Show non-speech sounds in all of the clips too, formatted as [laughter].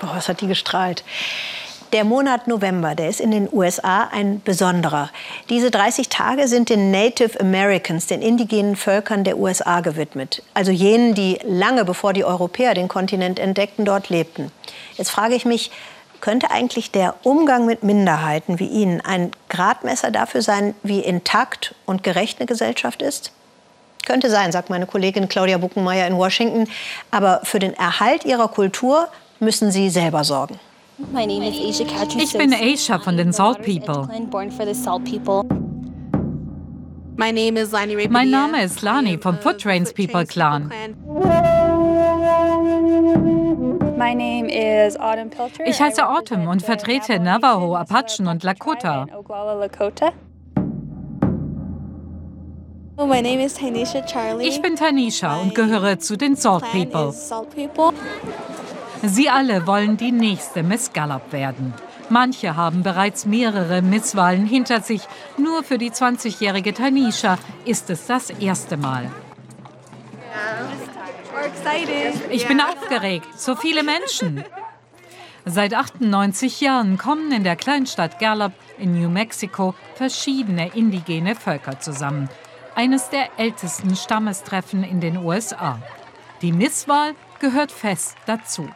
Boah, was hat die gestrahlt. Der Monat November, der ist in den USA ein besonderer. Diese 30 Tage sind den Native Americans, den indigenen Völkern der USA gewidmet. Also jenen, die lange bevor die Europäer den Kontinent entdeckten, dort lebten. Jetzt frage ich mich, könnte eigentlich der Umgang mit Minderheiten wie Ihnen ein Gradmesser dafür sein, wie intakt und gerecht eine Gesellschaft ist? Könnte sein, sagt meine Kollegin Claudia Buckenmeier in Washington. Aber für den Erhalt ihrer Kultur müssen sie selber sorgen. Ich bin Aisha von den Salt People. Mein Name ist Lani vom Foot Rains People Clan. Ich heiße Autumn und vertrete Navajo, Apachen und Lakota. Ich bin Tanisha und gehöre zu den Salt People. Sie alle wollen die nächste Miss Gallup werden. Manche haben bereits mehrere Misswahlen hinter sich. Nur für die 20-jährige Tanisha ist es das erste Mal. Ich bin aufgeregt. So viele Menschen. Seit 98 Jahren kommen in der Kleinstadt Gallup in New Mexico verschiedene indigene Völker zusammen. Eines der ältesten Stammestreffen in den USA. Die Misswahl gehört fest dazu.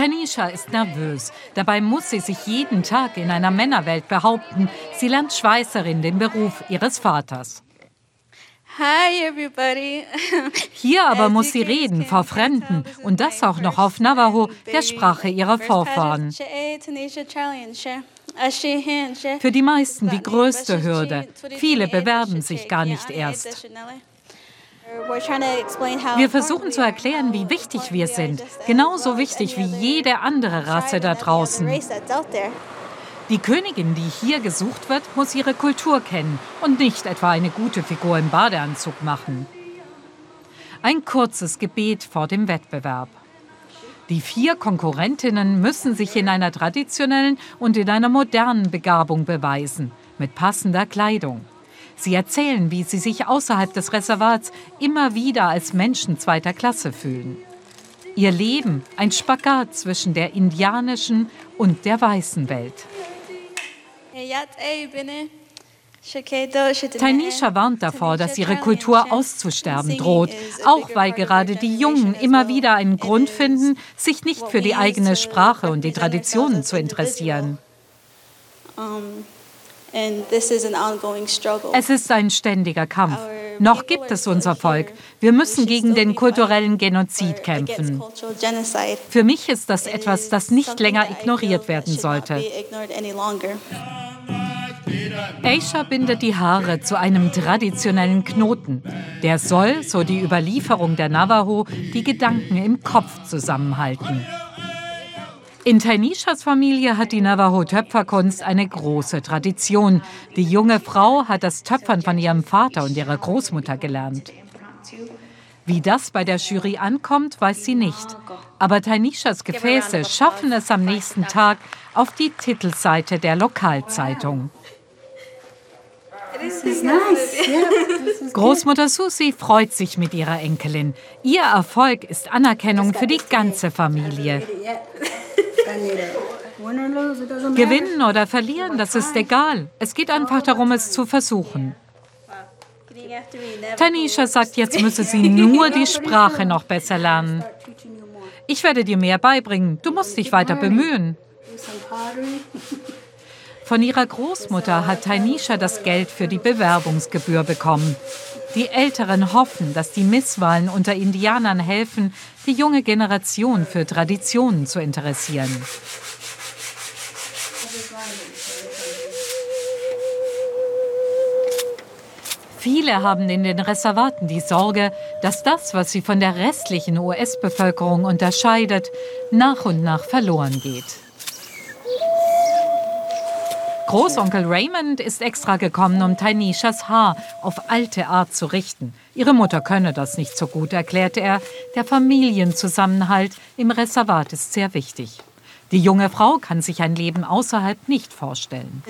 Tanisha ist nervös. Dabei muss sie sich jeden Tag in einer Männerwelt behaupten. Sie lernt Schweißerin, den Beruf ihres Vaters. Hi everybody. [laughs] Hier aber muss sie reden vor Fremden und das auch noch auf Navajo, der Sprache ihrer Vorfahren. Für die meisten die größte Hürde. Viele bewerben sich gar nicht erst. Wir versuchen zu erklären, wie wichtig wir sind. Genauso wichtig wie jede andere Rasse da draußen. Die Königin, die hier gesucht wird, muss ihre Kultur kennen und nicht etwa eine gute Figur im Badeanzug machen. Ein kurzes Gebet vor dem Wettbewerb. Die vier Konkurrentinnen müssen sich in einer traditionellen und in einer modernen Begabung beweisen, mit passender Kleidung. Sie erzählen, wie sie sich außerhalb des Reservats immer wieder als Menschen zweiter Klasse fühlen. Ihr Leben ein Spagat zwischen der indianischen und der weißen Welt. Tainisha warnt davor, dass ihre Kultur auszusterben droht, auch weil gerade die Jungen immer wieder einen Grund finden, sich nicht für die eigene Sprache und die Traditionen zu interessieren. Es ist ein ständiger Kampf. Noch gibt es unser Volk. Wir müssen gegen den kulturellen Genozid kämpfen. Für mich ist das etwas, das nicht länger ignoriert werden sollte. Aisha bindet die Haare zu einem traditionellen Knoten. Der soll, so die Überlieferung der Navajo, die Gedanken im Kopf zusammenhalten. In Tainishas Familie hat die Navajo-Töpferkunst eine große Tradition. Die junge Frau hat das Töpfern von ihrem Vater und ihrer Großmutter gelernt. Wie das bei der Jury ankommt, weiß sie nicht. Aber Tainishas Gefäße schaffen es am nächsten Tag auf die Titelseite der Lokalzeitung. [laughs] Großmutter Susi freut sich mit ihrer Enkelin. Ihr Erfolg ist Anerkennung für die ganze Familie. Gewinnen oder verlieren, das ist egal. Es geht einfach darum, es zu versuchen. Tanisha sagt, jetzt müsse sie nur die Sprache noch besser lernen. Ich werde dir mehr beibringen. Du musst dich weiter bemühen. Von ihrer Großmutter hat Tainisha das Geld für die Bewerbungsgebühr bekommen. Die Älteren hoffen, dass die Misswahlen unter Indianern helfen, die junge Generation für Traditionen zu interessieren. Viele haben in den Reservaten die Sorge, dass das, was sie von der restlichen US-Bevölkerung unterscheidet, nach und nach verloren geht. Großonkel Raymond ist extra gekommen, um Tainishas Haar auf alte Art zu richten. Ihre Mutter könne das nicht so gut, erklärte er. Der Familienzusammenhalt im Reservat ist sehr wichtig. Die junge Frau kann sich ein Leben außerhalb nicht vorstellen.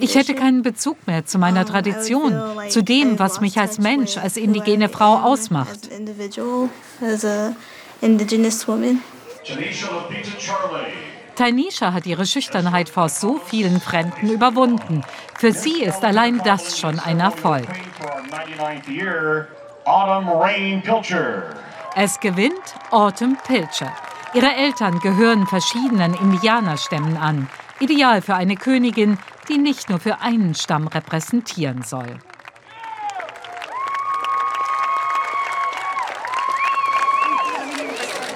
Ich hätte keinen Bezug mehr zu meiner Tradition, zu dem, was mich als Mensch, als indigene Frau ausmacht. Tainisha hat ihre Schüchternheit vor so vielen Fremden überwunden. Für sie ist allein das schon ein Erfolg. Es gewinnt Autumn Pilcher. Ihre Eltern gehören verschiedenen Indianerstämmen an. Ideal für eine Königin, die nicht nur für einen Stamm repräsentieren soll.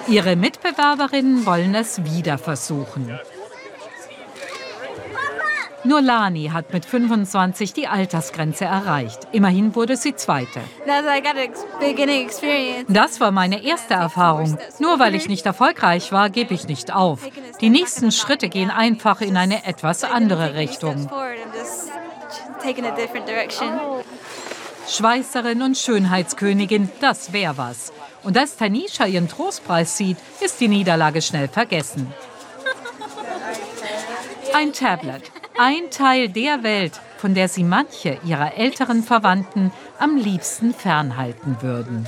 Ihre Mitbewerberinnen wollen es wieder versuchen. Nur Lani hat mit 25 die Altersgrenze erreicht. Immerhin wurde sie Zweite. Das war meine erste Erfahrung. Nur weil ich nicht erfolgreich war, gebe ich nicht auf. Die nächsten Schritte gehen einfach in eine etwas andere Richtung. Schweißerin und Schönheitskönigin, das wäre was. Und als Tanisha ihren Trostpreis sieht, ist die Niederlage schnell vergessen. Ein Tablet, ein Teil der Welt, von der sie manche ihrer älteren Verwandten am liebsten fernhalten würden.